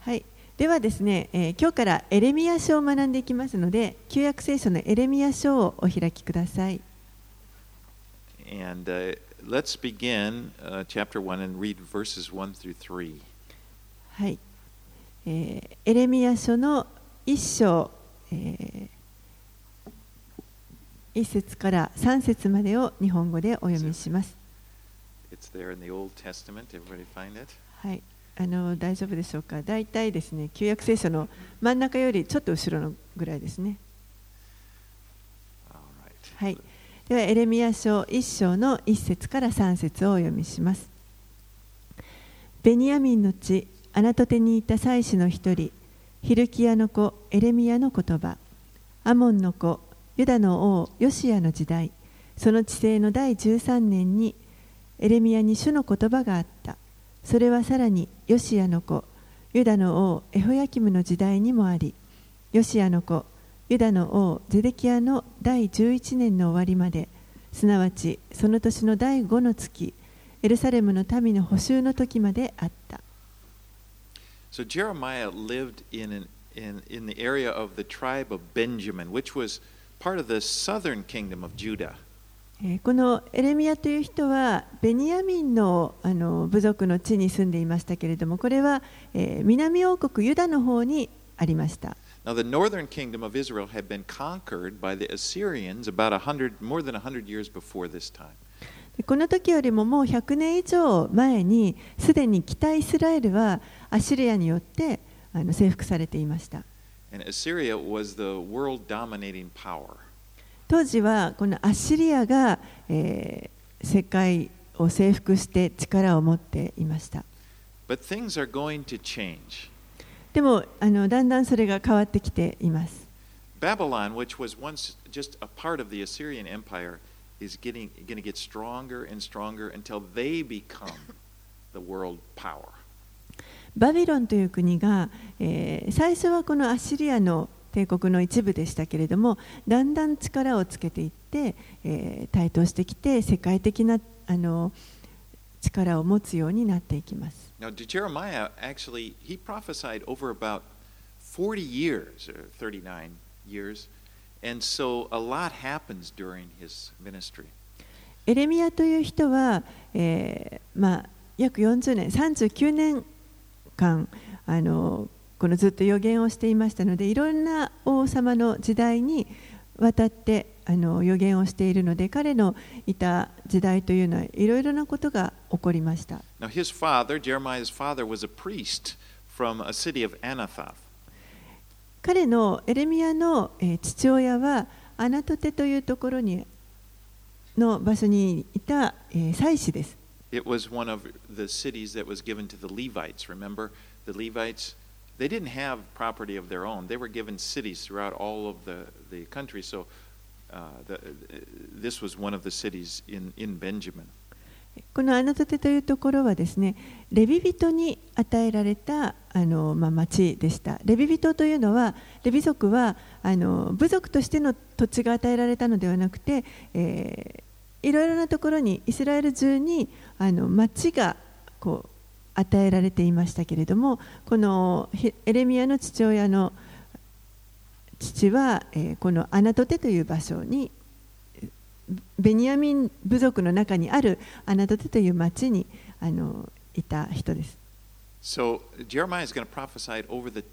はい、ではですね、え、今日からエレミア書を学んでいきますので、旧約聖書のエレミア書をお開きください。はい、え、エレミア書の一章、え、一節から三節までを日本語でお読みします。It's there in the Old Testament. Everybody find it? はい、あの大丈夫でしょうか？だいたいですね、旧約聖書の真ん中よりちょっと後ろのぐらいですね。はい、ではエレミア書1章の1節から3節をお読みします。ベニヤミンの地、アナトテにいた祭司の一人、ヒルキアの子エレミアの言葉、アモンの子ユダの王ヨシアの時代、その治世の第13年にエレミアに主の言葉があった。それはさらにヨシアの子ユダの王エホヤキムの時代にもあり、ヨシアの子ユダの王ゼデキアの第11年の終わりまで、すなわちその年の第5の月、エルサレムの民の補修の時まであった。So Jeremiah lived in, an, in, in the area of the tribe of Benjamin, which was part of the southern kingdom of Judah. えーこのエレミアという人はベニヤミンのあの部族の地に住んでいましたけれどもこれは、えー南王国ユダの方にありました Now, the northern kingdom of Israel had been conquered by the Assyrians about a hundred, more than 100 years before this time. でこの時よりももう100年以上前にすでに北イスラエルはアシリアによってあの征服されていました And Assyria was the world dominating power. 当時はこのアッシリアが、えー世界を征服して力を持っていました.でもあのだんだんそれが変わってきています Babylon, which was once just a part of the Assyrian Empire, is getting going to get stronger and stronger until they become the world power. バビロンという国が、えー最初はこのアッシリアの帝国の一部でしたけれどもだんだん力をつけていって、えー台頭してきて世界的なあの力を持つようになっていきます。Now, Jeremiah actually he prophesied over about 40 years or 39 years, and so a lot happens during his ministry. エレミアという人は、えーまあ、約40年39年間あのこのずっと予言をしていましたのでいろんな王様の時代にわたってあの予言をしているので彼のいた時代というのはいろいろなことが起こりました Now, his father, Jeremiah's father, was a priest from a city of Anathoth. 彼のエレミアの、えー父親はアナトテというところにの場所にいた、えー祭司です It was one of the cities that was given to the Levites. Remember, the Levites, they didn't have property of their own. They were given cities throughout all of the, the country. So uh, the, this was one of the cities in, in Benjamin. このアナトテというところはですねレビ人に与えられたあの、まあ、町でしたレビ人というのはレビ族はあの部族としての土地が与えられたのではなくて、えーいろいろなところにイスラエル中にあの町がこう与えられていましたけれどもこのヘエレミアの父親の父は、えーこのアナトテという場所にベニヤミン部族の中にあるアナトテという町にあのいた人です。So Jeremiah is going to prophesy over the,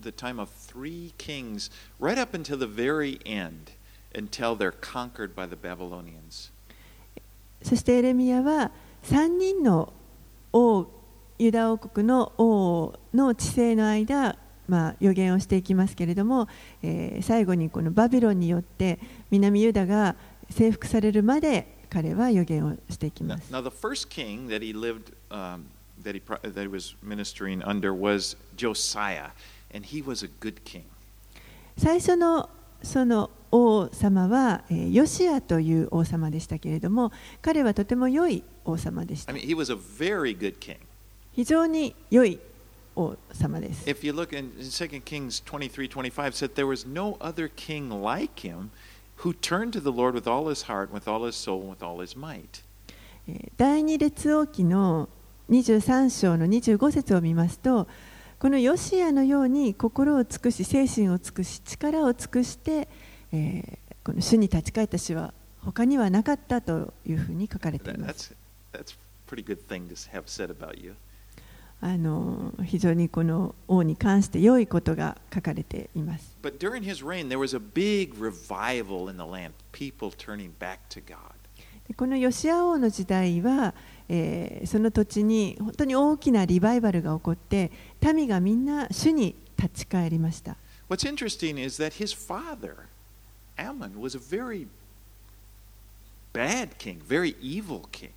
the time of three kings right up until the very end, until they're conquered by the Babylonians. そしてエレミアは3人の王ユダ王国の王の知性の間、まあ、予言をしていきますけれども、えー、最後にこのバビロンによって南ユダが征服されるまで彼は予言をしていきます。Now, now king under was Josiah, and he. その王様は、えーヨシアという王様でしたけれども彼はとても良い王様でした I mean. 非常に良い王様です If you look in, in 2 Kings 23 25, said there was no other king like him who turned to the Lord with all his heart, with all his soul, with all his might. えー第二列王記の23章の25節を見ますとこのヨシアのように心を尽くし精神を尽くし力を尽くして、えー、この主に立ち返った詩は他にはなかったというふうに書かれています。あの非常にこの王に関して良いことが書かれています。でこのヨシア王の時代は、えーその土地に本当に大きなリバイバルが起こって民がみんな主に立ち返りました。What's interesting is that his father, Ammon, was a very bad king, very evil king.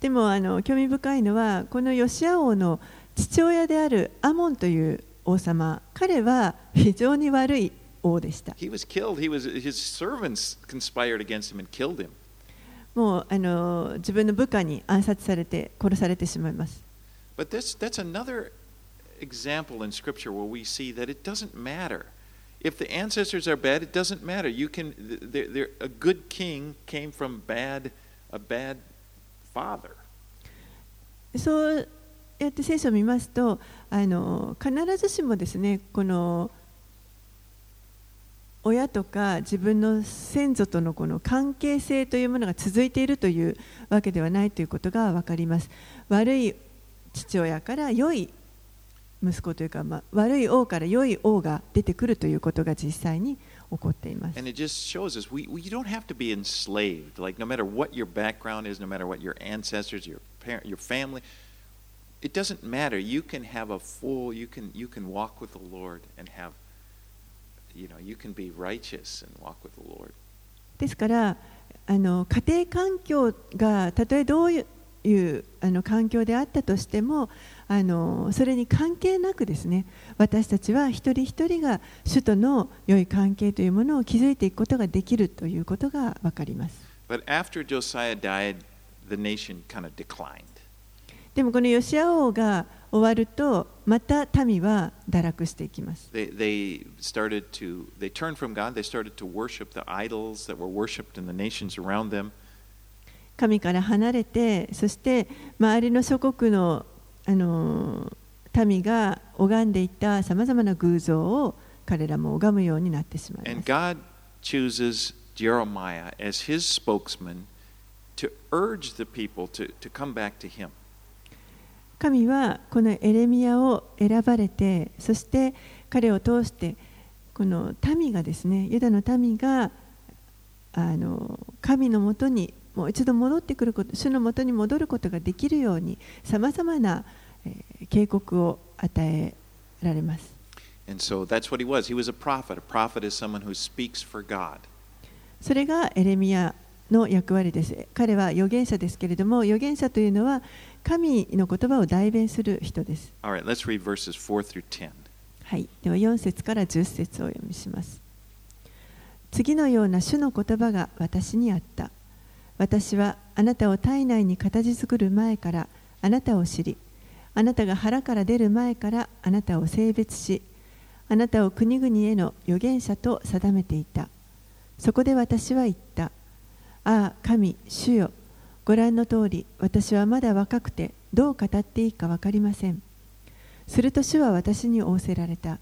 でもあの興味深いのはこのヨシア王の父親であるアモンという王様彼は非常に悪い王でした。He was killed. He was, his servants conspired against him and killed him. もうあの自分の部下に暗殺されて殺されてしまいます。But this, that's another example in Scripture where we see that it doesn't matter. If the ancestors are bad, it doesn't matter. You can, they're, they're, a good king came from bad, a bad father. そうやって聖書を見ますとあの必ずしもですねこの親とか自分の先祖とのこの関係性というものが続いているというわけではないということが分かります悪い父親から良い息子というか、まあ、悪い王から良い王が出てくるということが実際に起こっています And it just shows us we, we you don't have to be enslaved. Like no matter what your background is, no matter what your ancestors, your parent, your family, it doesn't matter. You can have a full. You can you can walk with the Lord and have. You know, you can be righteous and walk with the Lord. ですからあの家庭環境がたとえどういういうあの環境であったとしてもあのそれに関係なくですね私たちは一人一人が主との良い関係というものを築いていくことができるということが分かります But after Josiah died, the nation kind of declined. でもこのヨシア王が終わるとまた民は堕落していきます。神から離れてそして周りの諸国の,あの民が拝んでいたさまざまな偶像を彼らも拝むようになってしまい。And God chooses Jeremiah as his spokesman to urge the people to come back to him. 神はこのエレミアを選ばれてそして彼を通してこの民がですねユダの民があの神のもとにもう一度戻ってくること主のもとに戻ることができるようにさまざまな、えー警告を与えられます。And so that's what he was. He was a prophet. A prophet is someone who speaks for God. それがエレミアの役割です。彼は預言者ですけれども、預言者というのは神の言葉を代弁する人です。All right, let's read verses 4 through 10. はい、では4節から10節をお読みします。次のような主の言葉が私にあった。私はあなたを体内に形作る前からあなたを知り、あなたが腹から出る前からあなたを性別し、あなたを国々への預言者と定めていた。そこで私は言った。ああ、神、主よ、ご覧の通り、私はまだ若くて、どう語っていいか分かりません。すると主は私に仰せられた。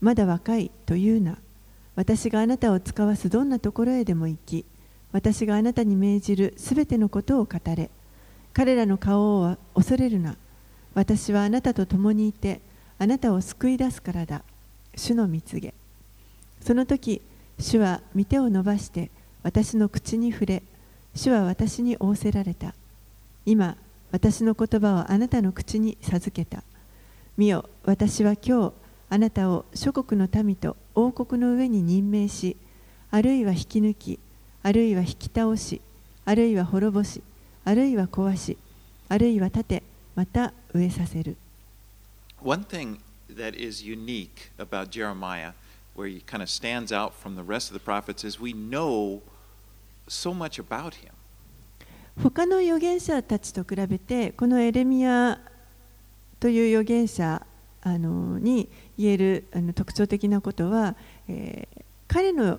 まだ若いというな。私があなたを使わすどんなところへでも行き、私があなたに命じるすべてのことを語れ。彼らの顔を恐れるな。私はあなたと共にいて、あなたを救い出すからだ。主の蜜げ。その時、主は御手を伸ばして私の口に触れ、主は私に仰せられた。今、私の言葉をあなたの口に授けた。見よ、私は今日、あなたを諸国の民と王国の上に任命し、あるいは引き抜き、あるいは引き倒し、あるいは滅ぼし、あるいは壊し、あるいは立て、また植えさせる。One thing that is unique about Jeremiah, where he kind of stands out from the rest of the prophets, is we know so much about him. 他の預言者たちと比べて、このエレミアという預言者あのに言えるあの特徴的なことは、えー彼の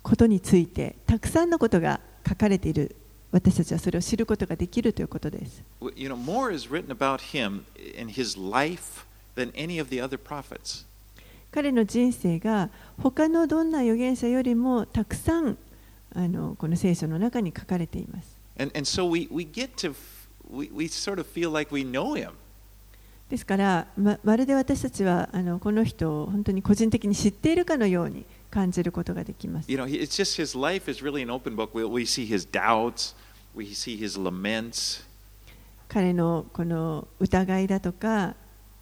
ことについてたくさんのことが書かれている私たちはそれを知ることができるということです。W- You know, more is written about him and his life than any of the other prophets. 彼の人生が他のどんな預言者よりもたくさんあのこの聖書の中に書かれています。And, and so we, we get to, we, we sort of feel like we know him. ですからままるで私たちはあのこの人を本当に個人的に知っているかのように感じることができます。You know, it's just his life is really an open book. We, we see his doubts, we see his laments, 彼のこの疑いだとか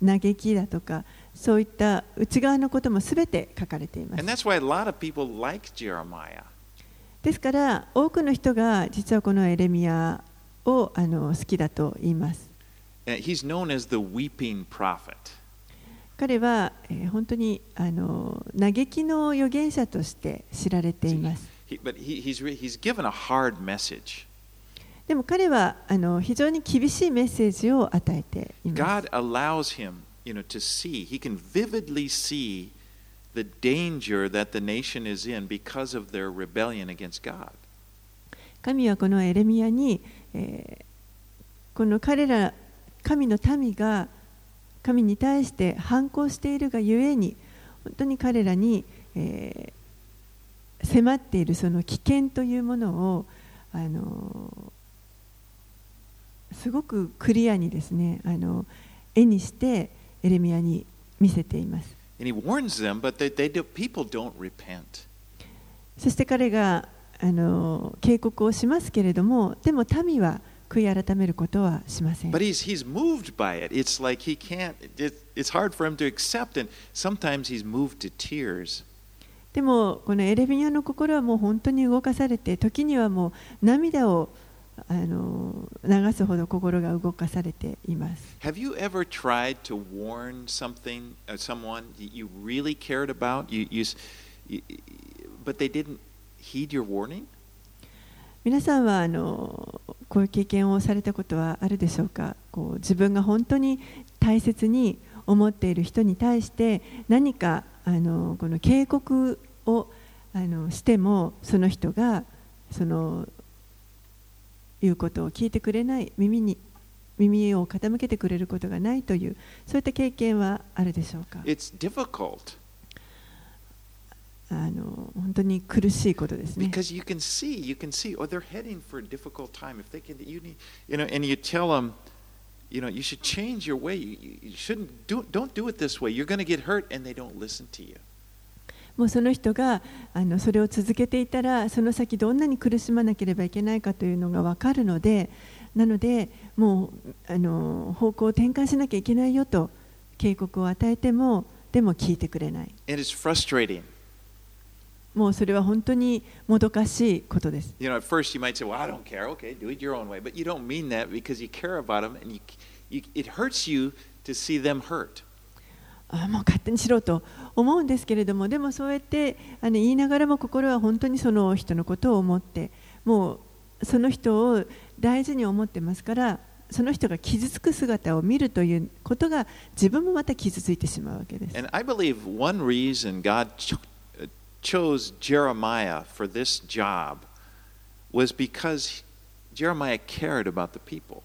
嘆きだとかそういった内側のこともすべて書かれていま and す。that's why a lot of people like Jeremiah. ですから多くの人が実はこのエレミアをあの好きだと言います。彼は、え、本当にあの嘆きの預言者として知られています。でも彼はあの非常に厳しいメッセージを与えています。The danger that the nation is in because of their rebellion against God. 神はこのエレミアに、えーこの彼ら神の民が神に対して反抗しているがゆえに本当に彼らに、えー迫っているその危険というものをあのーすごくクリアにですねあのー絵にしてエレミアに見せています。そして彼が警告をしますけれども、でも民は悔い改めることはしません。でも、このエレビニアの心はもう本当に動かされて、時にはもう涙を。あの流すほど心が動かされています Have you ever tried to warn something, uh, someone you you really cared about, you, you, you, but they didn't heed your warning? 皆さんはあのこういう経験をされたことはあるでしょうかこう自分が本当に大切に思っている人に対して何かあのこの警告をあのしてもその人がその言うことを聞いてくれない耳に耳を傾けてくれることがないというそういった経験はあるでしょうかあの本当に苦しいことですね because you can see, you can see, oh, they're heading for a difficult time. If they can, you need, you know, and you tell them, you know, you should change your way. You you shouldn't do, don't do it this way. You're going to get hurt, and they don't listen to you. もうその人があのそれを続けていたらその先どんなに苦しまなければいけないかというのが分かるのでなのでもうあの方向を転換しなきゃいけないよと警告を与えてもでも聞いてくれない.もうそれは本当にもどかしいことです You know, at first you might say, well, I don't care. Okay, do it your own way. But you don't mean that because you care about them, and you, you, it hurts you to see them hurt. あもう勝手にしろと思うんですけれどもでもそうやってあの言いながらも心は本当にその人のことを思ってもうその人を大事に思ってますからその人が傷つく姿を見るということが自分もまた傷ついてしまうわけです。And I believe one reason God cho- uh, chose Jeremiah for this job was because Jeremiah cared about the people.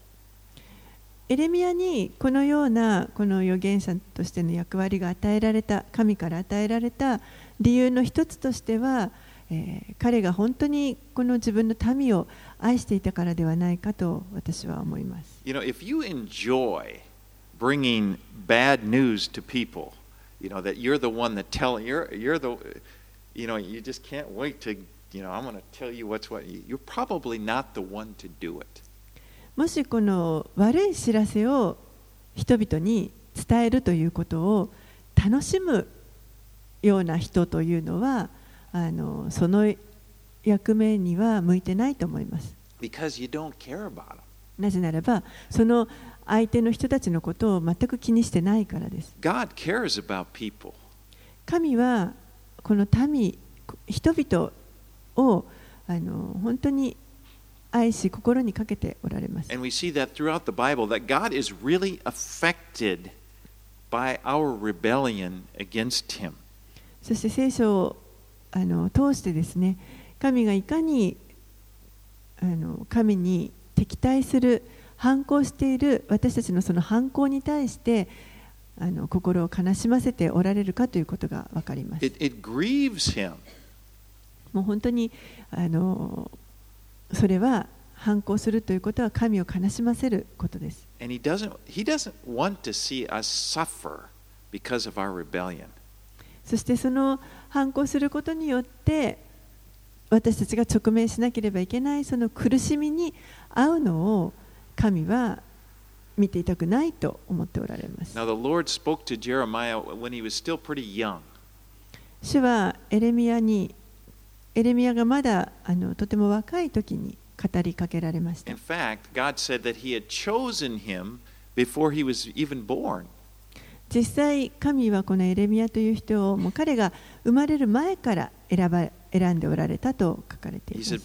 エレミアにこのようなこの預言者としての役割が与えられた神から与えられた理由の一つとしては、えー彼が本当にこの自分の民を愛していたからではないかと私は思います。You know, if you enjoy bringing bad news to people, you know, that you're the one that telling, you're you're the you know, you just can't wait to, you know, I'm going to tell you what's what. You're probably not the one to do it. もしこの悪い知らせを人々に伝えるということを楽しむような人というのはあのその役目には向いてないと思います。なぜならばその相手の人たちのことを全く気にしてないからです。神はこの民人々をあの本当に愛し心にかけておられます。そして聖書をあの通してですね、神がいかにあの神に敵対する、反抗している私たちのその反抗に対してあの心を悲しませておられるかということが分かります。もう本当にあのそれは反抗するということは神を悲しませることです。そしてその反抗することによって私たちが直面しなければいけないその苦しみに合うのを神は見ていたくないと思っておられます。Now the spoke to Jeremiah when he was still pretty young. 主はエレミアにエレミアがまだあのとても若い時に語りかけられました。Fact, 実際、神はこのエレミアという人をもう彼が生まれる前から選,ば選んでおられたと書かれてい。る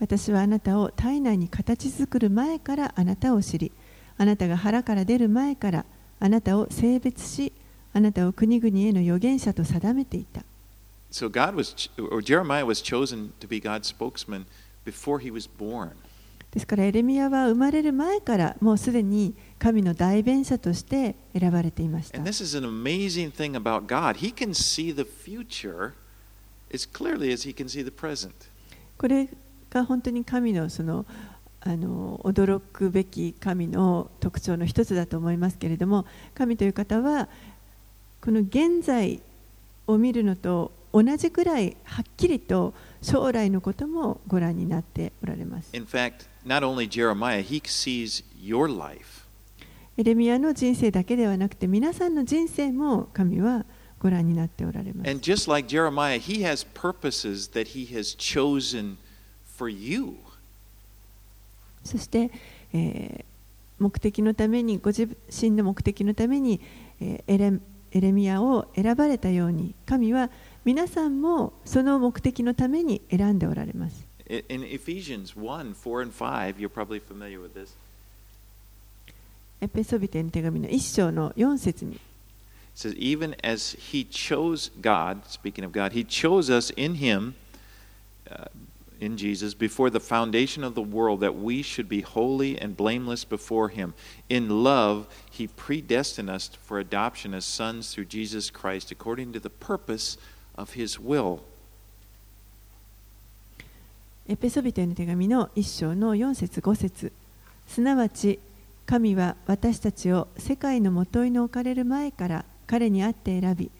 私はあなたを体内に形作る前からあなたを知り。あなたが腹から出る前からあなたを性別しあなたを国々への預言者と定めていた。ですからエレミアは生まれる前からもうすでに神の代弁者として選ばれていました。As clearly これが本当に神のそのあの驚くべき神の特徴の一つだと思いますけれども神という方はこの現在を見るのと同じくらいはっきりと将来のこともご覧になっておられます。In fact, not only Jeremiah, he sees your life. エレミアの人生だけではなくて皆さんの人生も神はご覧になっておられます And。just like Jeremiah, he has purposes that he has chosen for you. そして、えー目的のためにご自身の目的のために、えーエレエレミアを選ばれたように神は皆さんもその目的のために選んでおられます。In Ephesians 1 4 and 5, you're probably familiar with this. エペソビテの手紙の一章の4節に says, even as he chose God, speaking of God, he chose us in him, uh, in Jesus, before the foundation of the world, that we should be holy and blameless before him. In love, he predestined us for adoption as sons through Jesus Christ, according to the purpose of his will. エペソビテの手紙の一章の4節5節すなわち神は私たちを世界のもといの置かれる前から彼にあって選び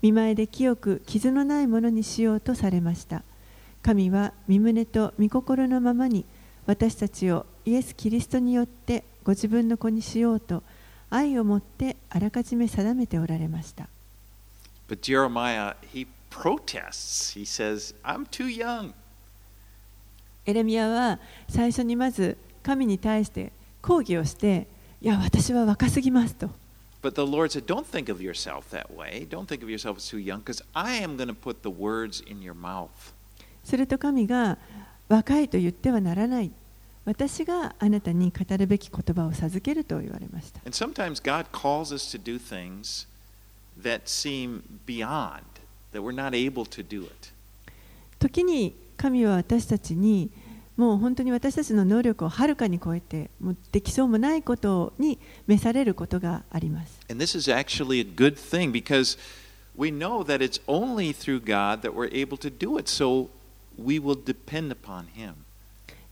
見前で清く傷のないものにしようとされました神は身胸と御心のままに私たちをイエス・キリストによってご自分の子にしようと愛をもってあらかじめ定めておられました But Jeremiah, he protests. He says, I'm too young. エレミアは最初にまず神に対して抗議をして、いや、私は若すぎますと。But the Lord said, Don't think of yourself that way. Don't think of yourself as too young, because I am going to put the words in your mouth. すると神が若いと言ってはならない。私があなたに語るべき言葉を授けると言われました。神は私たちにもう本当に私たちの能力をはるかに超えてもうできそうもないことに召されることがあります。And this is actually a good thing because we know that it's only through God that we're able to do it. So we will depend upon Him.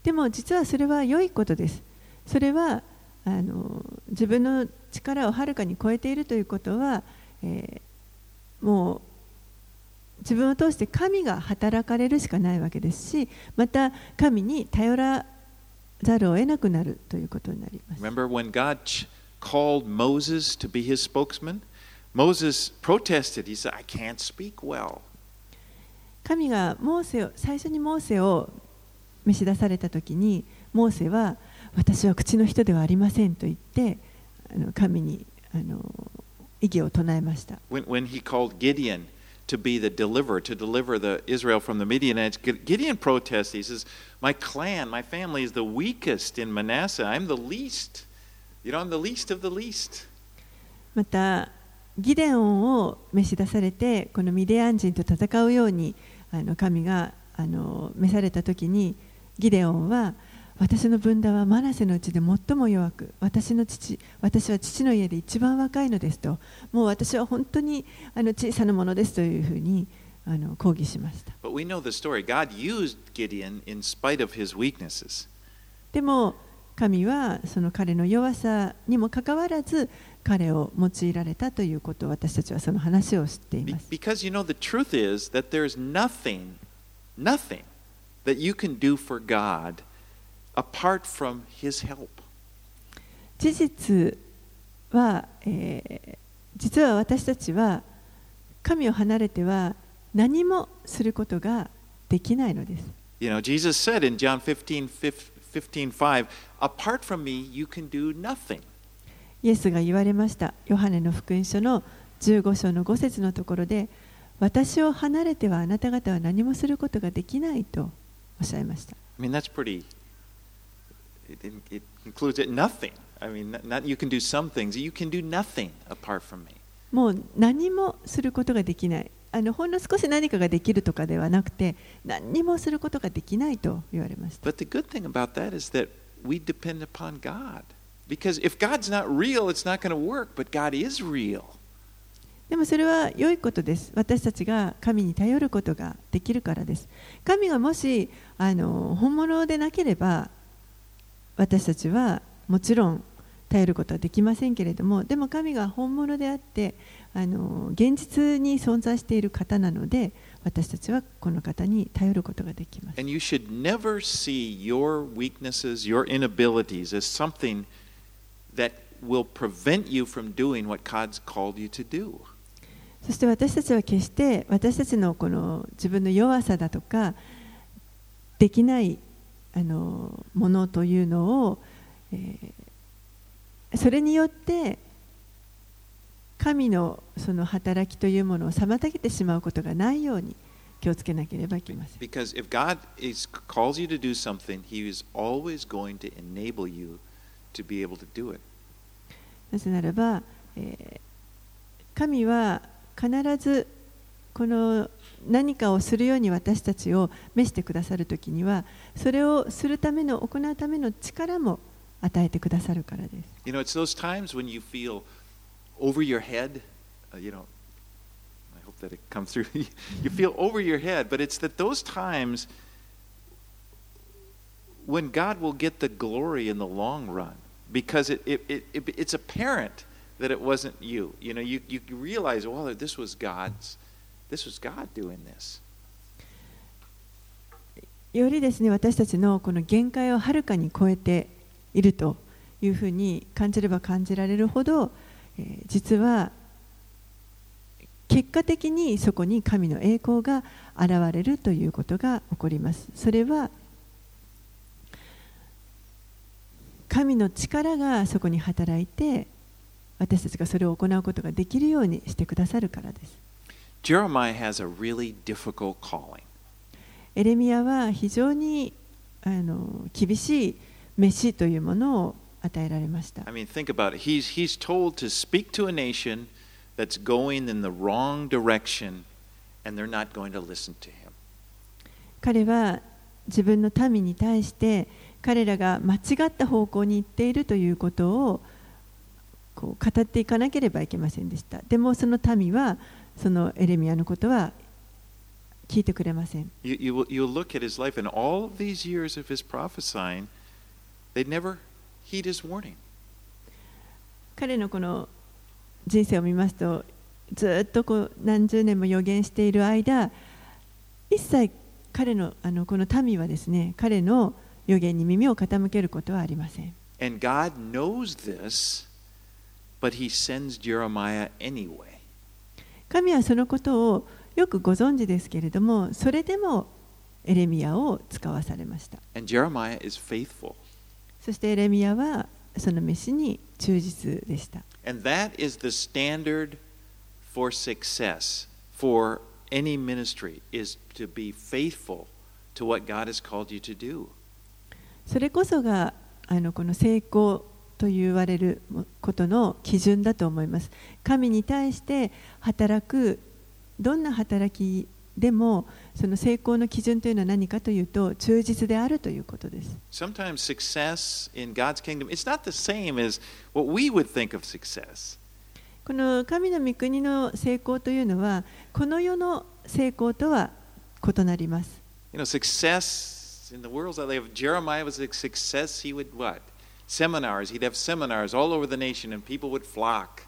でも実はそれは良いことです。それはあの自分の力をはるかに超えているということは、えーもう自分を通して神が働かれるしかないわけですしまた神に頼らざるを得なくなるということになります。Remember when God called Moses to be his spokesman? Moses protested. He said, I can't speak well. 神がモーセを最初にモーセを召し出された時にモーセは私は口の人ではありませんと言ってあの神にあの異議を唱えました。When, when he called Gideon to be the deliverer, to deliver the Israel from the Midianites, Gid- Gideon protested. He says, My clan, my family is the weakest in Manasseh. I'm the least. You know, I'm the least of the least. またギデオンを召し出されてこのミディアン人と戦うようにあの神があの召された時にギデオンは私の分断はマナセのうちで最も弱く私の父私は父の家で一番若いのですともう私は本当にあの小さなものですというふうにあの抗議しました.でも神はその彼の弱さにもかかわらず彼を用いられたということ私たちはその話を知っています。事実は、えー、実は私たちは神を離れては何もすることができないのです。イエスが言われました。ヨハネの福音書の15章の5節のところで、私を離れてはあなた方は何もすることができないとおっしゃいました。I mean, that's pretty, it, it includes it nothing. I mean, not, you can do some things, you can do nothing apart from me. もう何もすることができない。あのほんの少し何かができるとかではなくて、何にもすることができないと言われました。But the good thing about that is that we depend upon God. Because if God's not real, it's not going to work, but God is real. でもそれは良いことです。私たちが神に頼ることができるからです。神がもしあの本物でなければ私たちはもちろん頼ることはできませんけれどもでも神が本物であってあの現実に存在している方なので私たちはこの方に頼ることができます。And you should never see your weaknesses, your inabilities, as something そして私たちは決して私たちの,この自分の弱さだとかできないあのものというのをそれによって神の,その働きというものを妨げてしまうことがないように気をつけなければいけません。Be able to do it. なぜならば、えー神は必ずこの何かをするように私たちを召してくださるときにはそれをするための行うための力も与えてくださるからです。You know, it's those times when you feel over your head, uh, you know, I hope that it comes through. you feel over your head, but it's that those times when God will get the glory in the long run because it, it, it, it, it's apparent that it wasn't you. You know, you, you realize, well, this was God's, this was God doing this. よりですね私たちのこの限界をはるかに超えているというふうに感じれば感じられるほど、えー実は結果的にそこに神の栄光が現れるということが起こります。それは神の力がそこに働いて私たちがそれを行うことができるようにしてくださるからです。Jeremiah has a really difficult calling. エレミアは非常にあの厳しい召しというものを与えられました I。mean, think about it. He's, he's told to speak to a nation that's going in the wrong direction, and they're not going to listen to him. 彼は自分の民に対して彼らが間違った方向に行っているということをこう語っていかなければいけませんでした。でもその民はそのエレミアのことは聞いてくれません。You, you, will- you'll look at his life, and all of these years of his prophesying, they never heed his warning. 彼のこの人生を見ますとずっとこう何十年も予言している間一切彼のあのこの民はですね彼の予言に耳を傾けることはありません And God knows this, but he sends Jeremiah anyway. 神はそのことをよくご存知ですけれどもそれでもエレミアを使わされました And Jeremiah is faithful. そしてエレミアはその飯に忠実でした And that is the standard for success for any ministry is to be faithful to what God has called you to do. それこそがあのこの成功と言われることの基準だと思います。神に対して働くどんな働きでもその成功の基準というのは何かというと忠実であるということです。Sometimes success in God's kingdom it's not the same as what we would think of success. この神の御国の成功というのはこの世の成功とは異なります。You know, success in the world that if Jeremiah was a success, he would what? Seminars. He'd have seminars all over the nation and people would flock.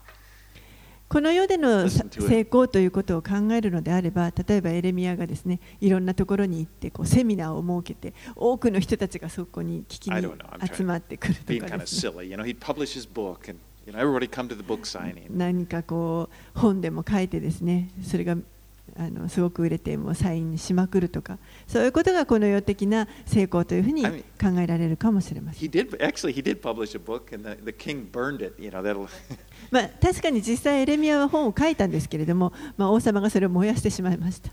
この世での成功ということを考えるのであれば、例えばエレミアがですね、いろんなところに行ってこうセミナーを設けて、多くの人たちがそこに聞きに集まってくるとかですね。何かこう本でも書いてですね、それがあのすごく売れてもうサインしまくるとかそういうことがこの世的な成功というふうに考えられるかもしれません。まあ確かに実際エレミアは本を書いたんですけれども、まあ、王様がそれを燃やしてしまいました。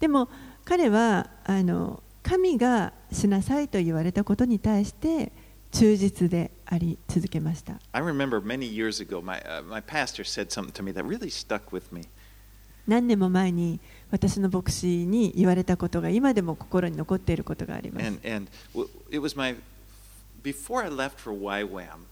でも彼はあの神がしなさいと言われたことに対して忠実であり続けました。I remember many years ago, my,、uh, my pastor said something to me that really stuck with me. 何年も前に私の牧師に言われたことが今でも心に残っていることがあります。And, and it was my, before I left for YWAM,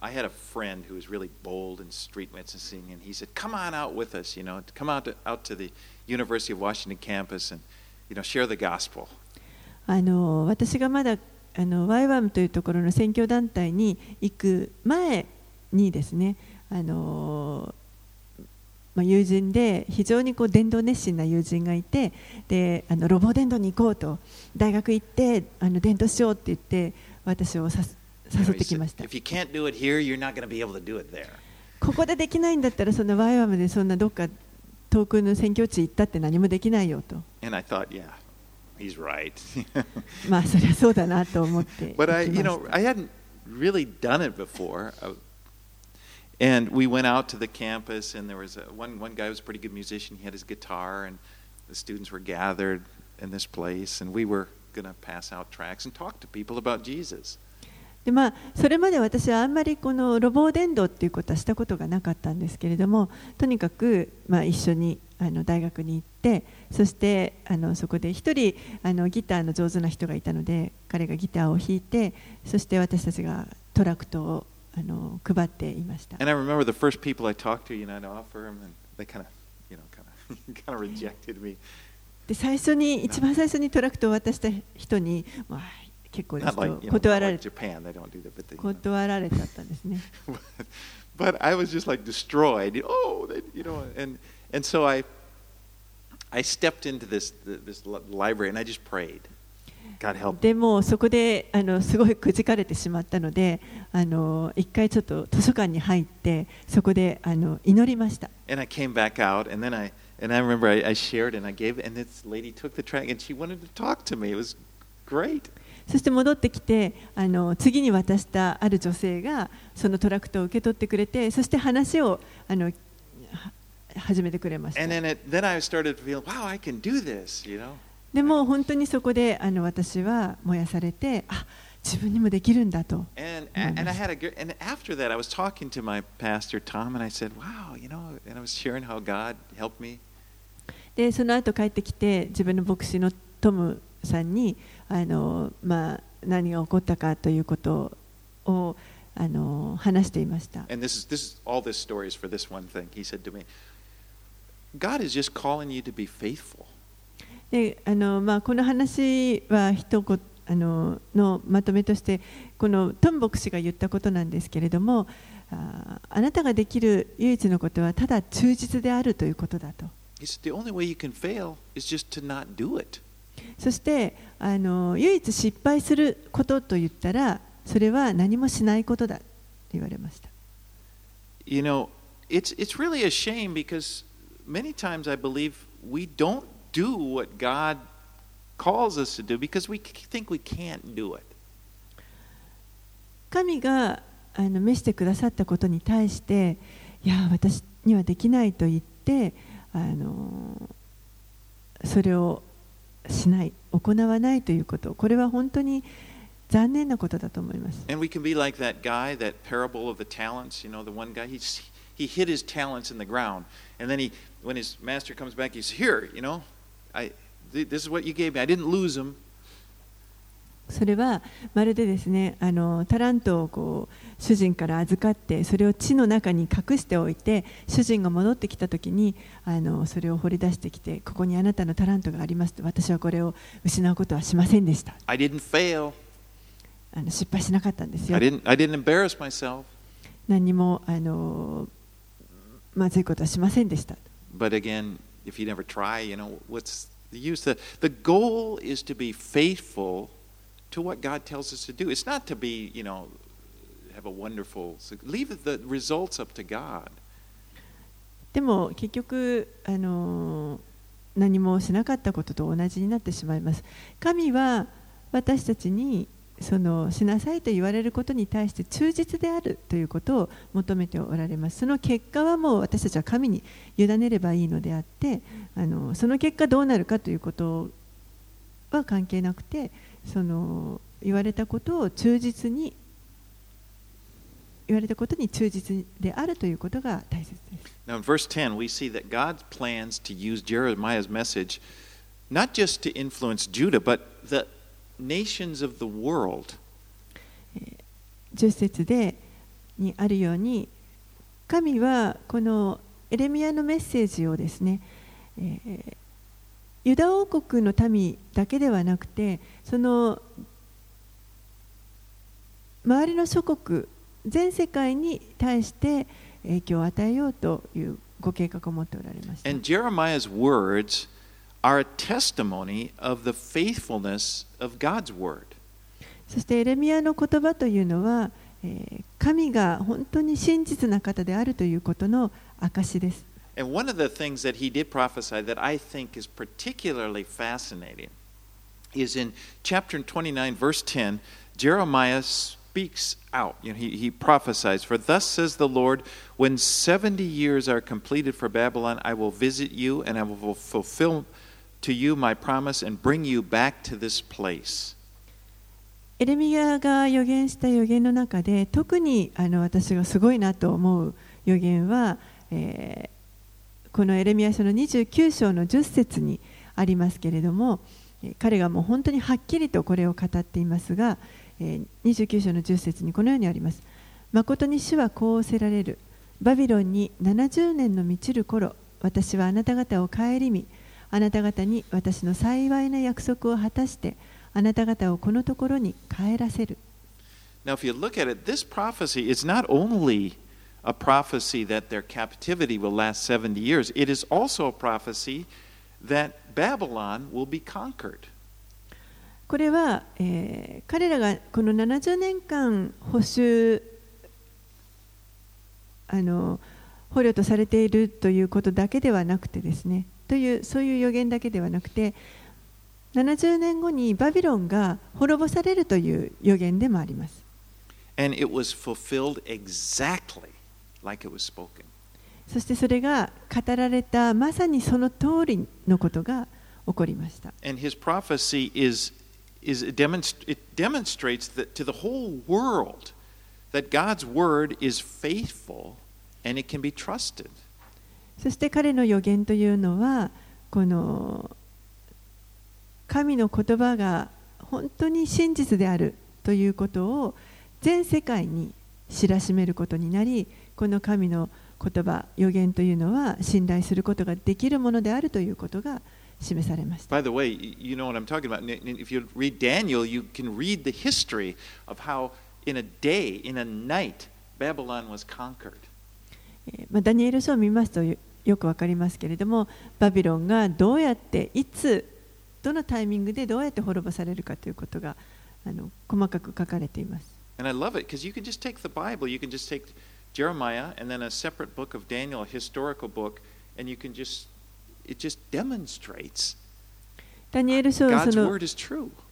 I had a friend who was really bold and street witnessing, and he said, Come on out with us, you know, come out to, out to the University of Washington campus and, you know, share the gospel. あの私がまだあのワイワムというところの選挙団体に行く前にですねあの、まあ、友人で非常にこう伝道熱心な友人がいてであのロボ伝道に行こうと大学行ってあの伝道しようって言って私を誘ってきました。ここでできないんだったらそのワイワムでそんなどっか遠くの宣教地行ったって何もできないよと。And I thought, yeah. he's right. まあそりゃそうだなと思って。But I, you know, I hadn't really done it before. And we went out to the campus, and there was a, one, one guy was a pretty good musician. He had his guitar, and the students were gathered in this place, and we were going to pass out tracks and talk to people about Jesus. でまあ、それまで私はあんまりこの路傍伝道っていうことはしたことがなかったんですけれどもとにかく、まあ、一緒にあの大学に行って そしてあのそこで一人あのギターの上手な人がいたので彼がギターを弾いてそして私たちがトラクトをあの配っていました。And I remember the first people I talked to, you know, I'd offer them, and they kind of, you know, kind of, kind of rejected me. で最初に一番最初にトラクトを渡した人に、まあ、結構ですと断られ断られちゃったんですね。But I was just like destroyed. Oh, they, you know, and and so I I stepped into this this library and I just prayed. God help. でもそこであのすごいくじかれてしまったので、あの一回ちょっと図書館に入ってそこであの祈りました。And I came back out and then I and I remember I, I shared and I gave and this lady took the track and she wanted to talk to me. It was great. そして戻ってきてあの次に渡したある女性がそのトラクトを受け取ってくれてそして話をあの始めてくれました。でも本当にそこであの私は燃やされてあ自分にもできるんだと。でその後帰ってきて自分の牧師のトムさんにあの、まあ、何が起こったかということをあの話していました。And this is, this is, all this story is for this one thing. He said to me, God is just calling you to be faithful. であのまあ、この話は一言あののまとめとしてこのトン牧師が言ったことなんですけれどもああなたができる唯一のことはただ忠実であるということだと。そしてあの唯一失敗することと言ったらそれは何もしないことだと言われました。You know, it's, it's really a shame because many times I believe we don't do what God calls us to do because we think we can't do it. 神があの召してくださったことに対していや私にはできないと言ってあのそれを しない行わないということこれは本当に残念なことだと思います And we can be like that guy, that parable of the talents. You know, the one guy, he's, he hid his talents in the ground. And then he, when his master comes back, he says, Here, you know, I, th- this is what you gave me. I didn't lose them. それはまるでですねあのタラントをこう主人から預かってそれを地の中に隠しておいて主人が戻ってきた時にあのそれを掘り出してきてここにあなたのタラントがありますと私はこれを失うことはしませんでした I didn't fail. あの失敗しなかったんですよ I didn't, I didn't embarrass myself. 何にもあのまずいことはしませんでした But again, if you never try, you know, what's the use? The, the goal is to be faithful to what God tells us to do. It's not to be, you know, have a wonderful, leave the results up to God. でも結局あの何もしなかったことと同じになってしまいます神は私たちにそのしなさいと言われることに対して忠実であるということを求めておられますその結果はもう私たちは神に委ねればいいのであってあのその結果どうなるかということは関係なくてその言われたことを忠実に言われたことに忠実であるということが大切です。Now, in verse 10, we see that God plans to use Jeremiah's message not just to influence Judah, but the nations of the world. 10節でにあるように神はこのエレミアのメッセージをですね、えーユダ王国の民だけではなくてその周りの諸国全世界に対して影響を与えようというご計画を持っておられました。And Jeremiah's words are a testimony of the faithfulness of God's word. そしてエレミアの言葉というのは、えー神が本当に真実な方であるということの証です。 And one of the things that he did prophesy that I think is particularly fascinating is in chapter 29, verse 10, Jeremiah speaks out. You know, he, he prophesies, For thus says the Lord, when 70 years are completed for Babylon, I will visit you and I will fulfill to you my promise and bring you back to this place. エレミアが予言した予言の中で特にあの私がすごいなと思う予言は、えーこのエレミア書の29章の10節にありますけれども彼がもう本当にはっきりとこれを語っていますが、えー29章の10節にこのようにあります。誠に主はこうおせられる。バビロンに70年の満ちる頃、私はあなた方を顧み、あなた方に私の幸いな約束を果たして、あなた方をこのところに帰らせる。Now, if you look at it, this prophecy is not only a prophecy that their captivity will last 70 years, it is also a prophecy that Babylon will be conquered. これは、えー彼らがこの70年間捕囚あの捕虜とされているということだけではなくてですねというそういう予言だけではなくて70年後にバビロンが滅ぼされるという予言でもあります And it was fulfilled exactly like it was spoken. そしてそれが語られたまさにその通りのことが起こりました And his prophecy is, is it, demonst- it demonstrates that to the whole world that God's word is faithful and it can be trusted. そして彼の予言というのはこの神の言葉が本当に真実であるということを全世界に知らしめることになりこの神の言葉予言というのは信頼することができるものであるということが示されました By the way, you know what I'm talking about. If you read Daniel, you can read the history of how, in a day, in a night, Babylon was conquered. えーまあ、ダニエル書を見ますとよよくわかりますけれどもバビロンがどうやっていつどのタイミングでどうやって滅ぼされるかということがあの細かく書かれています And I love it because you can just take the Bible, you can just take Jeremiah and then a separate book of Daniel, a historical book, and you can just, it just demonstrates ダニエル書はその.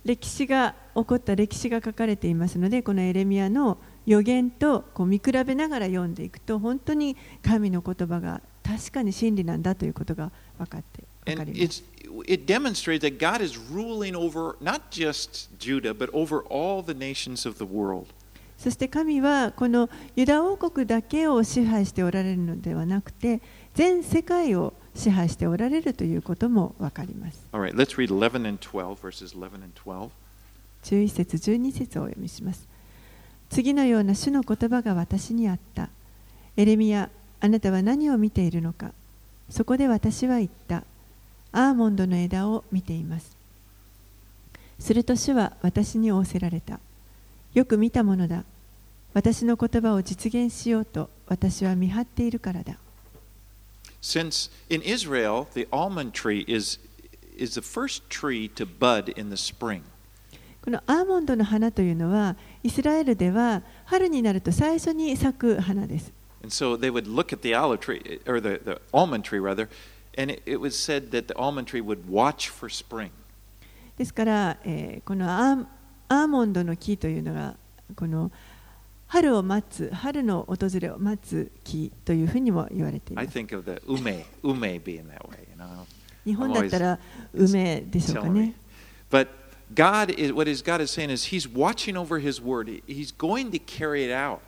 歴史が起こった歴史が書かれていますのでこのエレミアの予言とこう見比べながら読んでいくと本当に神の言葉が確かに真理なんだということが分かって分かります。そして神はこのユダ王国だけを支配しておられるのではなくて、全世界を支配しておられるということも分かります。11節、12節をお読みします。次のような主の言葉が私にあった。エレミア、あなたは何を見ているのか。そこで私は言った。アーモンドの枝を見ています。すると主は私に仰せられた。よく見たものだ。私の言葉を実現しようと。私は見張っているからだ。Since in Israel, the almond tree is, is the first tree to bud in the spring. このアーモンドの花というのはイスラエルでは春になると最初に咲く花です And so they would look at the olive tree, or the, the almond tree rather, and it, it was said that the almond tree would watch for spring. ですから、えーこのアーアーモンドの木というのがこの春を待つ春の訪れを待つ木というふうにも言われてい I ます think of the ume, ume being that way, you know. 日本だったら梅でしょうかね But God is what is God is saying is He's watching over His word. He- He's going to carry it out.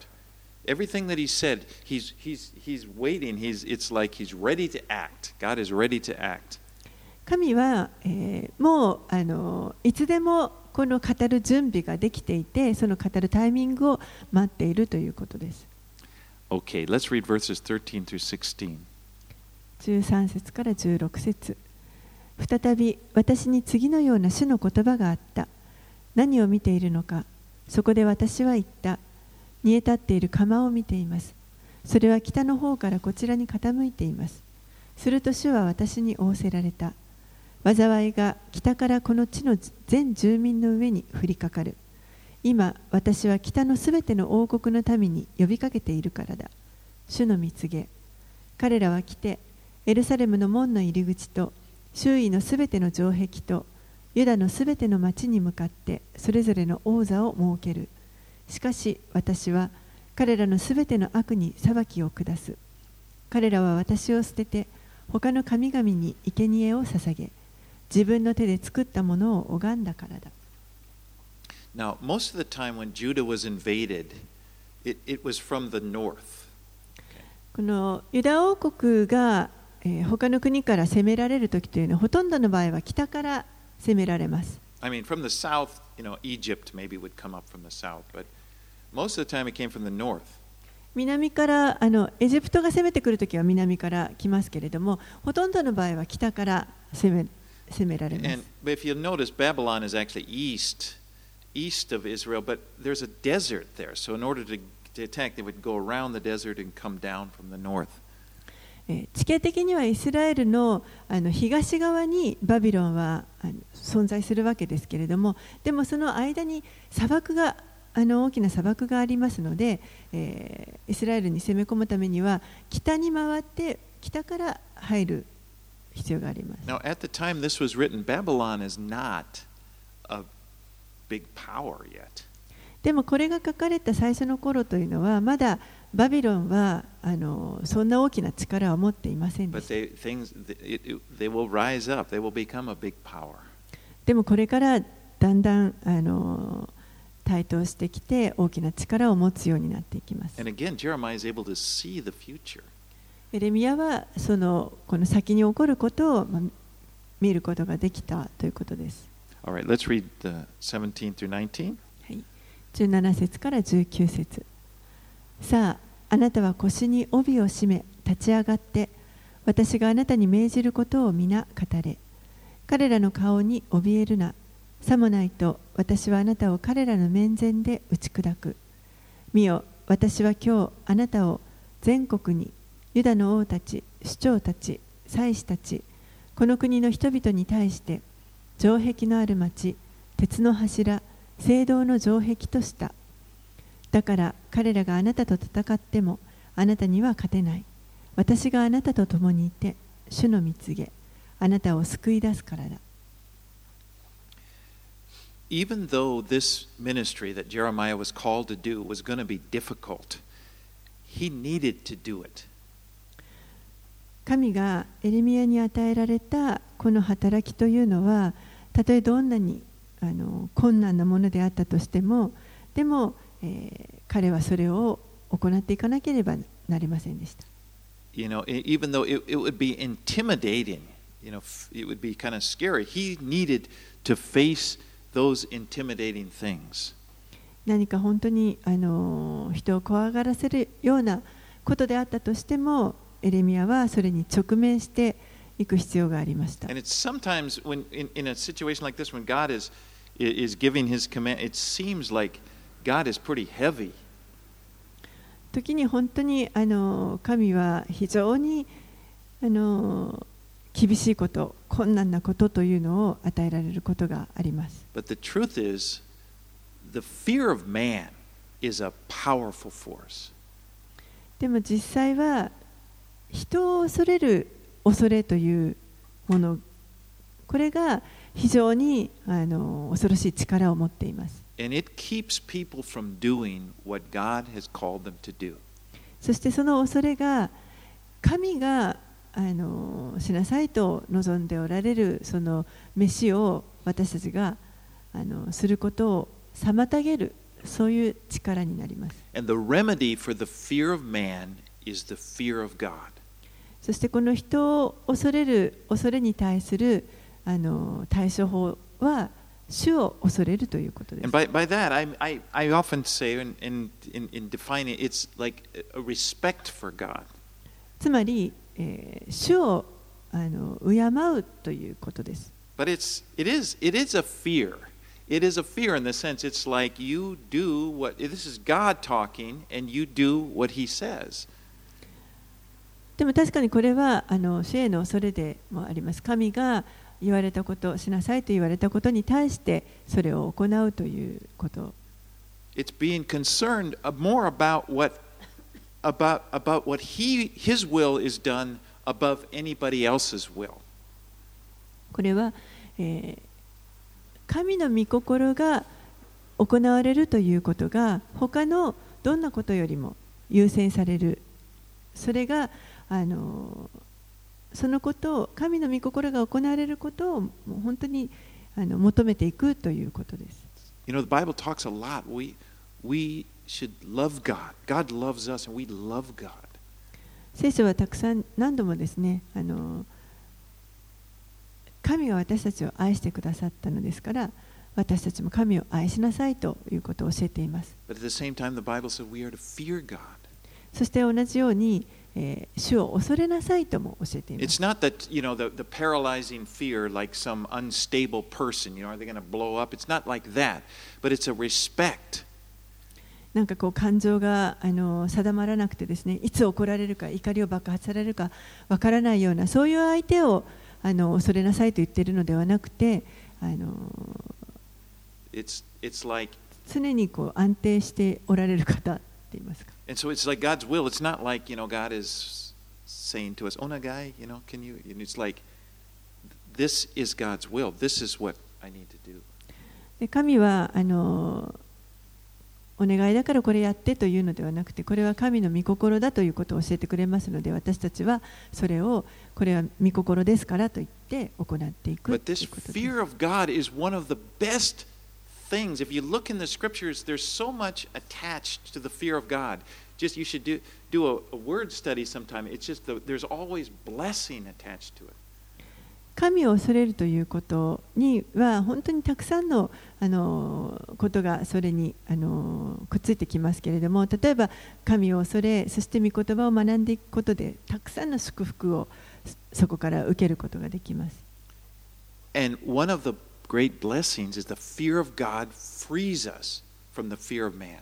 Everything that He said, He's He's He's waiting. He's it's like He's ready to act. God is ready to act. 神は、えーもうあのいつでもこの語る準備ができていてその語るタイミングを待っているということです Okay, let's read verses 13 through 16. 13節から16節再び私に次のような主の言葉があった何を見ているのかそこで私は言った煮え立っている釜を見ています。それは北の方からこちらに傾いています。すると主は私に仰せられた。災いが北からこの地の全住民の上に降りかかる。今私は北のすべての王国の民に呼びかけているからだ。主の蜜げ。彼らは来てエルサレムの門の入り口と周囲のすべての城壁とユダのすべての町に向かってそれぞれの王座を設ける。しかし私は彼らのすべての悪に裁きを下す彼らは私を捨てて他の神々に生贄を捧げ自分の手で作ったものを拝んだからだ Now, most of the time when Judah was invaded, it, it was from the north. このユダ王国が、えー他の国から攻められる時というのはほとんどの場合は北から攻められます I mean, from the south, you know, Egypt maybe would come up from the south, but most of the time it came from the north. 南からあのエジプトが攻めてくるときは南から来ますけれどもほとんどの場合は北から攻め攻められま And す but if you'll notice, Babylon is actually east, east of Israel, but there's a desert there. So in order to, to attack, they would go around the desert and come down from the north. えー地形的にはイスラエルのあの東側にバビロンは存在するわけですけれどもでもその間に砂漠があの大きな砂漠がありますので、えーイスラエルに攻め込むためには北に回って北から入る必要があります。Now, at the time this was written, Babylon is not a big power yet. でもこれが書かれた最初の頃というのはまだバビロンはあのそんな大きな力を持っていませんでした。they, things, it, it, they will rise up. They will become a big power. でもこれからだんだんあの台頭してきて大きな力を持つようになっていきます。エレミヤはそのこの先に起こることをまあ見ることができたということです。Right, let's read the 17 through 19. はい、17節から19節さああなたは腰に帯を締め立ち上がって私があなたに命じることを皆語れ彼らの顔に怯えるなさもないと私はあなたを彼らの面前で打ち砕く。見よ私は今日あなたを全国にユダの王たち首長たち祭司たちこの国の人々に対して城壁のある町鉄の柱聖堂の城壁とした。だから彼らがあなたと戦ってもあなたには勝てない。私があなたと共にいて主の蜜げあなたを救い出すからだ。Even though this ministry that Jeremiah was called to do was going to be difficult, he needed to do it. 神がエレミアに与えられたこの働きというのはたとえどんなにあの困難なものであったとしてもでも、えー彼はそれを行っていかなければなりませんでした。 You know, e- even though it, it would be intimidating, you know, f- it would be kind of scary. He needed to face those intimidating things. 何か本当にあの人を怖がらせるようなことであったとしてもエレミアはそれに直面していく必要がありました。時に本当にあの神は非常にあの。厳しいこと、困難なことというのを与えられることがあります。でも実際は人を恐れる恐れというものこれが非常にあの恐ろしい力を持っています。そしてその恐れが神があのしなさいと望んでおられるその飯を私たちがあのすることを妨げるそういう力になります And the remedy for the fear of man is the fear of God. そしてこの人を恐れる恐れに対するあの対処法は主を恐れるということです And by, by that, I, I, I often say, in, in, in, in defining it, it's like a respect for God. つまり、えー主をあの敬うということです But it's, it, is, it is a fear. It is a fear in the sense it's like you do what, this is God talking, and you do what He says. でも確かにこれはあの主への恐れでもあります。神が言われたこと、しなさいと言われたことに対してそれを行うということ。It's being concerned uh, more about what, about, about what he, His will is done above anybody else's will. これは、えー神の御心が行われるということが他のどんなことよりも優先される。それがあのそのことを神の御心が行われることをもう本当にあの求めていくということです。You know, the Bible talks a lot. We, we should love God. God loves us, and we love God. 聖書はたくさん何度もですねあの神が私たちを愛してくださったのですから私たちも神を愛しなさいということを教えています But at the same time, the Bible said we are to fear God. そして同じように、えー主を恐れなさいとも教えていま It's す not that, you know, the, the paralyzing fear like some unstable person, you know, are they going to blow up? It's not like that. But it's a respect. なんかこう感情があの定まらなくてですねいつ怒られるか怒りを爆発されるかわからないようなそういう相手をあの恐れなさいと言っているのではなくてあの It's, it's like, 常にこう安定しておられる方って言いますか and so it's like God's will. It's not like, you know, God is saying to us, Onagai, you know, can you? And it's like, this is God's will. This is what I need to do. で神はあのお願いだからこれやってというのではなくてこれは神の御心だということを教えてくれますので私たちはそれをこれは御心ですからと言って行っていく But とい this うことです fear of God is one of the best things. If you look in the scriptures, there's so much attached to the fear of God. Just you should do, do a, a word study sometime. It's just the, there's always blessing attached to it. 神を恐れるということには本当にたくさんのあのことがそれにあのくっついてきますけれども例えば神を恐れそして御言葉を学んでいくことでたくさんの祝福をそそこから受けることができます。And one of the great blessings is the fear of God frees us from the fear of man.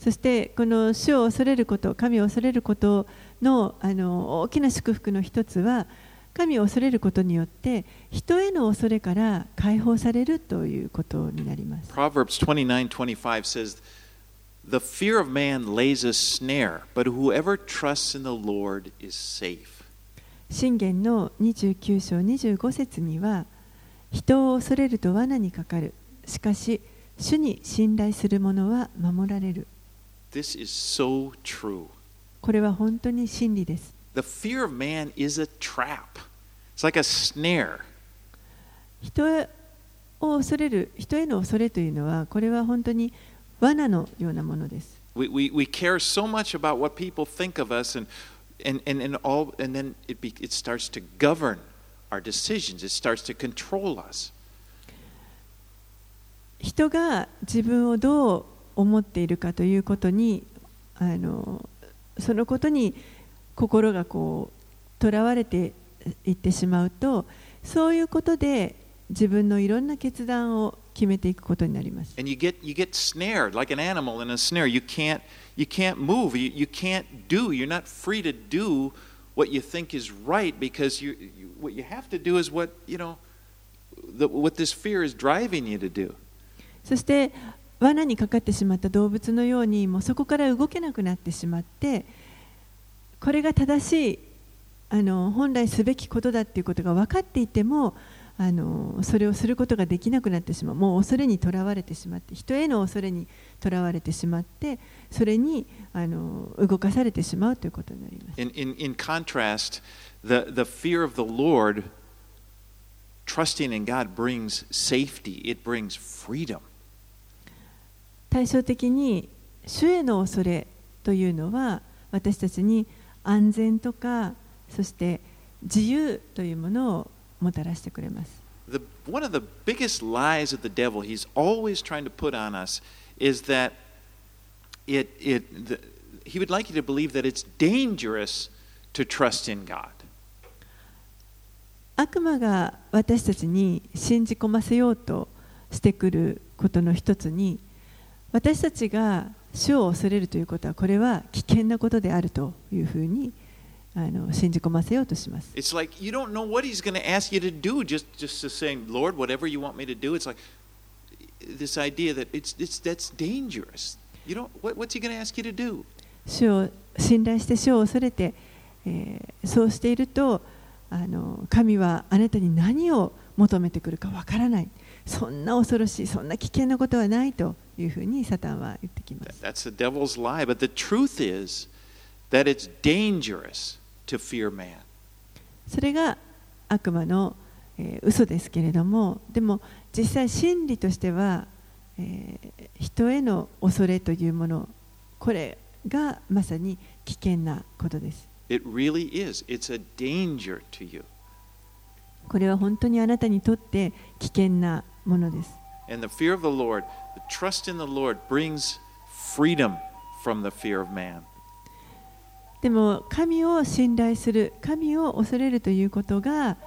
そしてこの主を恐れること神を恐れることのあの大きな祝福の一つは神を恐れることによって人への恐れから解放されるということになります。Proverbs 29:25 says, "The fear of man lays a snare, but whoever trusts in the Lord is safe." 信玄の29章25節には人を恐れると罠にかかるしかし主に信頼する者は守られる This is so true. これは本当に真理です The fear of man is a trap. It's like a snare. 人を恐れる人への恐れというのはこれは本当に罠のようなものです We, we, we care so much about what people think of us and, and, and, and, all, and then it, be, it starts to govern our decisions. It starts to control us. 人が自分をどう思っているかということにあのそのことに心がこうとらわれていってしまうとそういうことで自分のいろんな決断を決めていくことになります。And you get, you get snared like an animal in a snare. You can't, you can't move. You, you can't do. You're not free to do what you think is right because you, you, what you have to do is what, you know, the, what this fear is driving you to do. そして罠にかかってしまった動物のようにもうそこから動けなくなってしまってこれが正しいあの本来すべきことだっていうことが分かっていてもあのそれをすることができなくなってしまうもう恐れにとらわれてしまって人への恐れにとらわれてしまってそれにあの動かされてしまうということになります。In, in, in contrast, the, the fear of the Lord, trusting in God, brings safety, it brings freedom. 対照的に主への恐れというのは私たちに安全とかそして自由というものをもたらしてくれます。悪魔が私たちに信じ込ませようとしてくることの一つに私たちが主を恐れるということはこれは危険なことであるというふうにあの信じ込ませようとします。主を信頼して主を恐れて、えー、そうしているとあの神はあなたに何を求めてくるかわからないそんな恐ろしいそんな危険なことはないと。いうふうにサタンは言ってきます That's the devil's lie. But the truth is that it's dangerous to fear man. それが悪魔の、えー嘘ですけれどもでも実際真理としては、えー人への恐れというものこれがまさに危険なことです It really is. It's a danger to you. これは本当にあなたにとって危険なものです And the fear of the Lord, the trust in the Lord brings freedom from the fear of man. でも神を信頼する、神を恐れるということが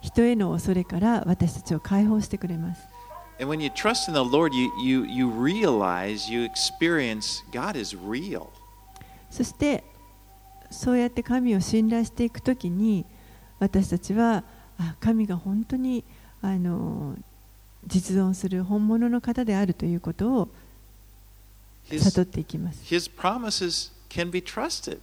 人への恐れから私たちを解放してくれます。そして、そうやって神を信頼していくときに私たちは、あ神が本当にあの実存する本物の方であるということを悟っていきます his promises can be trusted.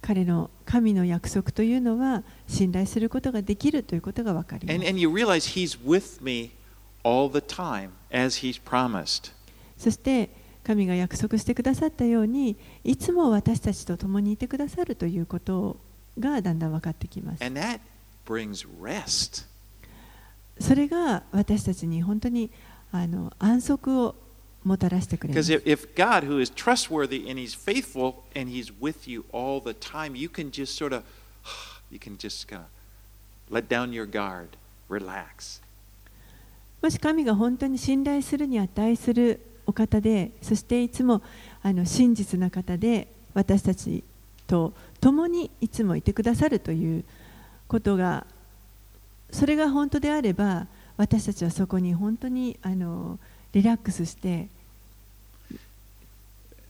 彼の神の約束というのは信頼することができるということが分かりま And, す and you realize He's with me all the time as He's promised. そして神が約束してくださったようにいつも私たちと共にいてくださるということがだんだん分かってきます And that brings rest. それが私たちに本当にあの安息をもたらしてくれま Because す if, if God, who is trustworthy and He's faithful and He's with you all the time, you can just sort of, you can just kind of let down your guard, relax. もし神が本当に信頼するに値するお方でそしていつもあの真実な方で私たちと共にいつもいてくださるということがそれが本当であれば私たちはそこに本当にあのリラックスして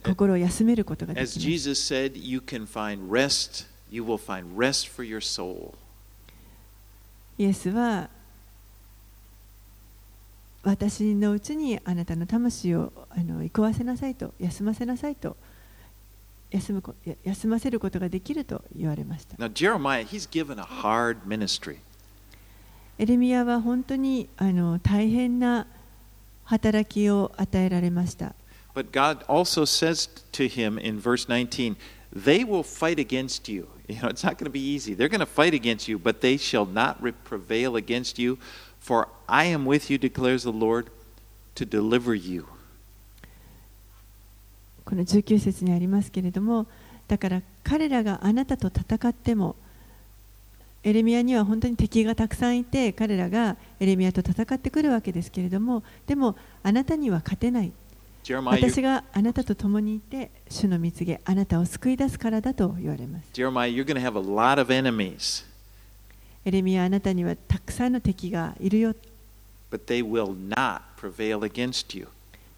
心を休めることができま As す。Jesus said, you can find rest, you will find rest for your soul. イエスは私のうちにあなたの魂をあの憩わせなさいと休ませなさいと休む休ませることができると言われました Now, Jeremiah, he's given a hard ministry. エレミアは本当にあの大変な働きを与えられました But God also says to him in verse 19, they will fight against you. You know, it's not going to be easy. They're going to fight against you, but they shall not re- prevail against you. For I am with you, declares the Lord, to deliver you. この19節にありますけれどもだから彼らがあなたと戦ってもエレミアには本当に敵がたくさんいて彼らがエレミアと戦ってくるわけですけれどもでもあなたには勝てない私があなたと共にいて主の蜜げあなたを救い出すからだと言われますエレミアあなたにはたくさんの敵がいるよ.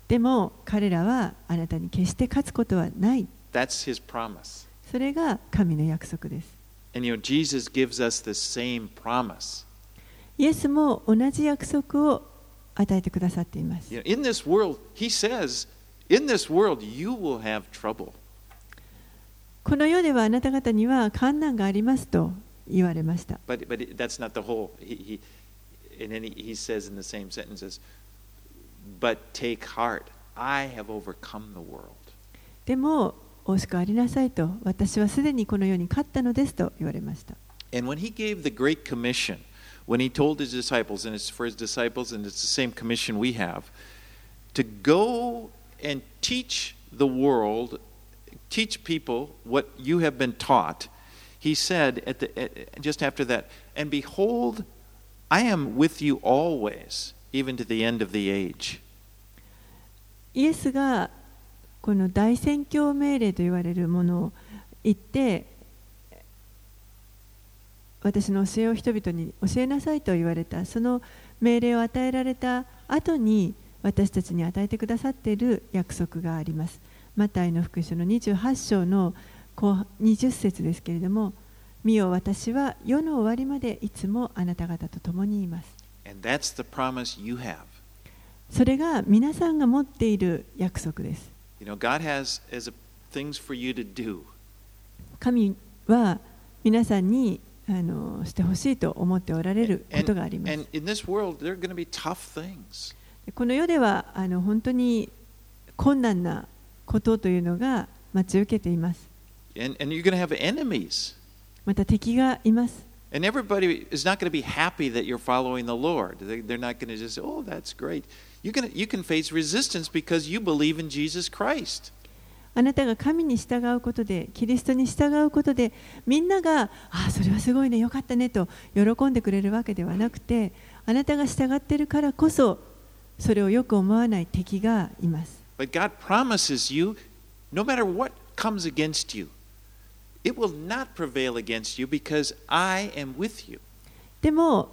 でも彼らはあなたに決して勝つことはない.それが神の約束ですイエスも同じ約束を与えてくださっています。この世ではあなた方には困難がありますと言われました。でも、おしくありなさいと、私はすでにこの世に勝ったのですと言われました。 And when he gave the Great Commission, when he told his disciples, and it's for his disciples, and it's the same commission we have, to go and teach the world, teach people what you have been taught, he said at the, at, just after that, and behold, I am with you always, even to the end of the age. イエスが この大宣教命令と言われるものを言って、私の教えを人々に教えなさいと言われた、その命令を与えられた後に私たちに与えてくださっている約束があります。マタイの福音書の28章の後半20節ですけれども、見よ私は世の終わりまでいつもあなた方と共にいます。それが皆さんが持っている約束です。You know, God has as a, things for you to do. 神は皆さんにあのしてほしいと思っておられることがあります And。in this world, there are going to be tough things. この世ではあの本当に困難なことというのが待ち受けています。And, and you're going to have enemies. また敵がいます。And everybody is not going to be happy that you're following the Lord. They, they're not going to just say, oh, that's great. You're gonna, you can face resistance because you believe in Jesus Christ. あなたが神に従うことで、キリストに従うことで、みんなが、ああ、それはすごいね、よかったねと喜んでくれるわけではなくて、あなたが従っているからこそ、それをよく思わない敵がいます。But God promises you, no matter what comes against you, it will not prevail against you because I am with you. でも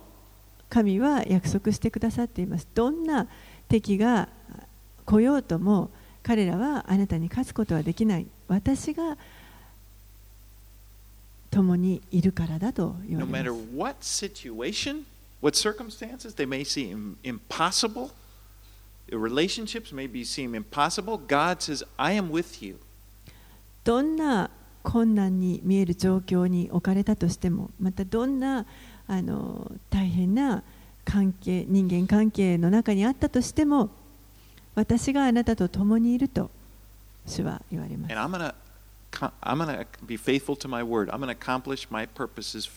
神は約束してくださっています。どんな敵が来ようとも彼らはあなたに勝つことはできない。私が共にいるからだと言わ No れます。what situation, what circumstances they may seem impossible, relationships may be seem impossible, God says, I am with you. どんな困難に見える状況に置かれたとしても、またどんなあの大変な関係、人間関係の中にあったとしても、私があなたと共にいると主は言われます。I'm to I'm to be faithful to my word. I'm going to accomplish my purposes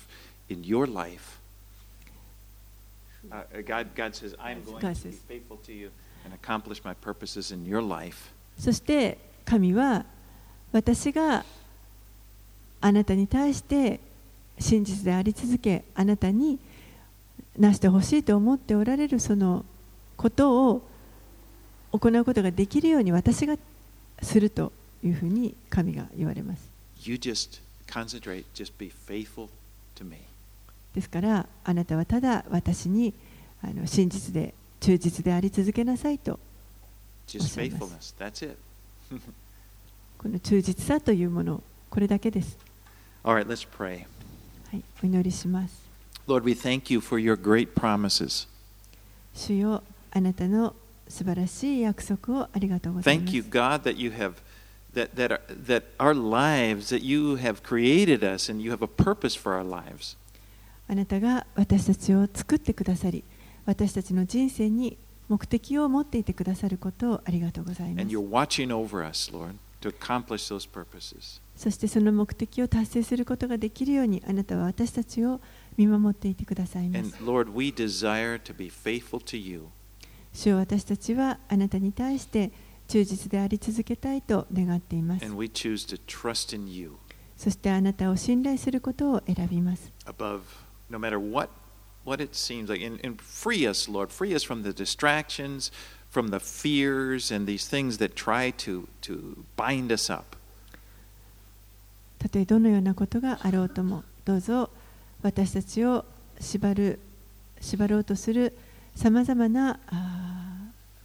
in your life. Uh, God, God says, I'm going to be faithful to you and accomplish my purposes in your life. そして神は私があなたに対して真実であり続けあなたになしてほしいと思っておられるそのことを行うことができるように私がするというふうに神が言われます。Just just. ですからあなたはただ私にあの真実で忠実であり続けなさいと Just Awesome. faithfulness. That's it. この忠実さというものこれだけです。Right. はい、お祈りします。Lord, we thank you for your great promises. 主よあなたの素晴らしい約束をありがとうございま Thank す you, God, that you have that that that our lives, that you have created us and you have a purpose for our lives. あなたが私たちを作ってくださり私たちの人生に目的を持っていてくださることをありがとうございま And す you're watching over us, Lord, to accomplish those purposes. そしてその目的を達成することができるようにあなたは私たちを見守っていてください。主よ私たちはあなたに対して忠実であり続けたいと願っています。そしてあなたを信頼することを選びます。たとえどのようなことがあろうともどうぞ私たちを縛る縛ろうとするさまざまな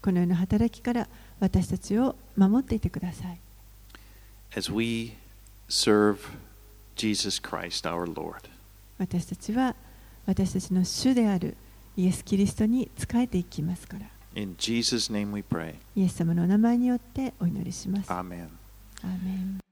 このような働きから私たちを守っていてください As we serve Jesus Christ, our Lord. 私たちは私たちの主であるイエス・キリストに仕えていきますから In Jesus' name we pray. イエス様のお名前によってお祈りします。ア Amen. ーメン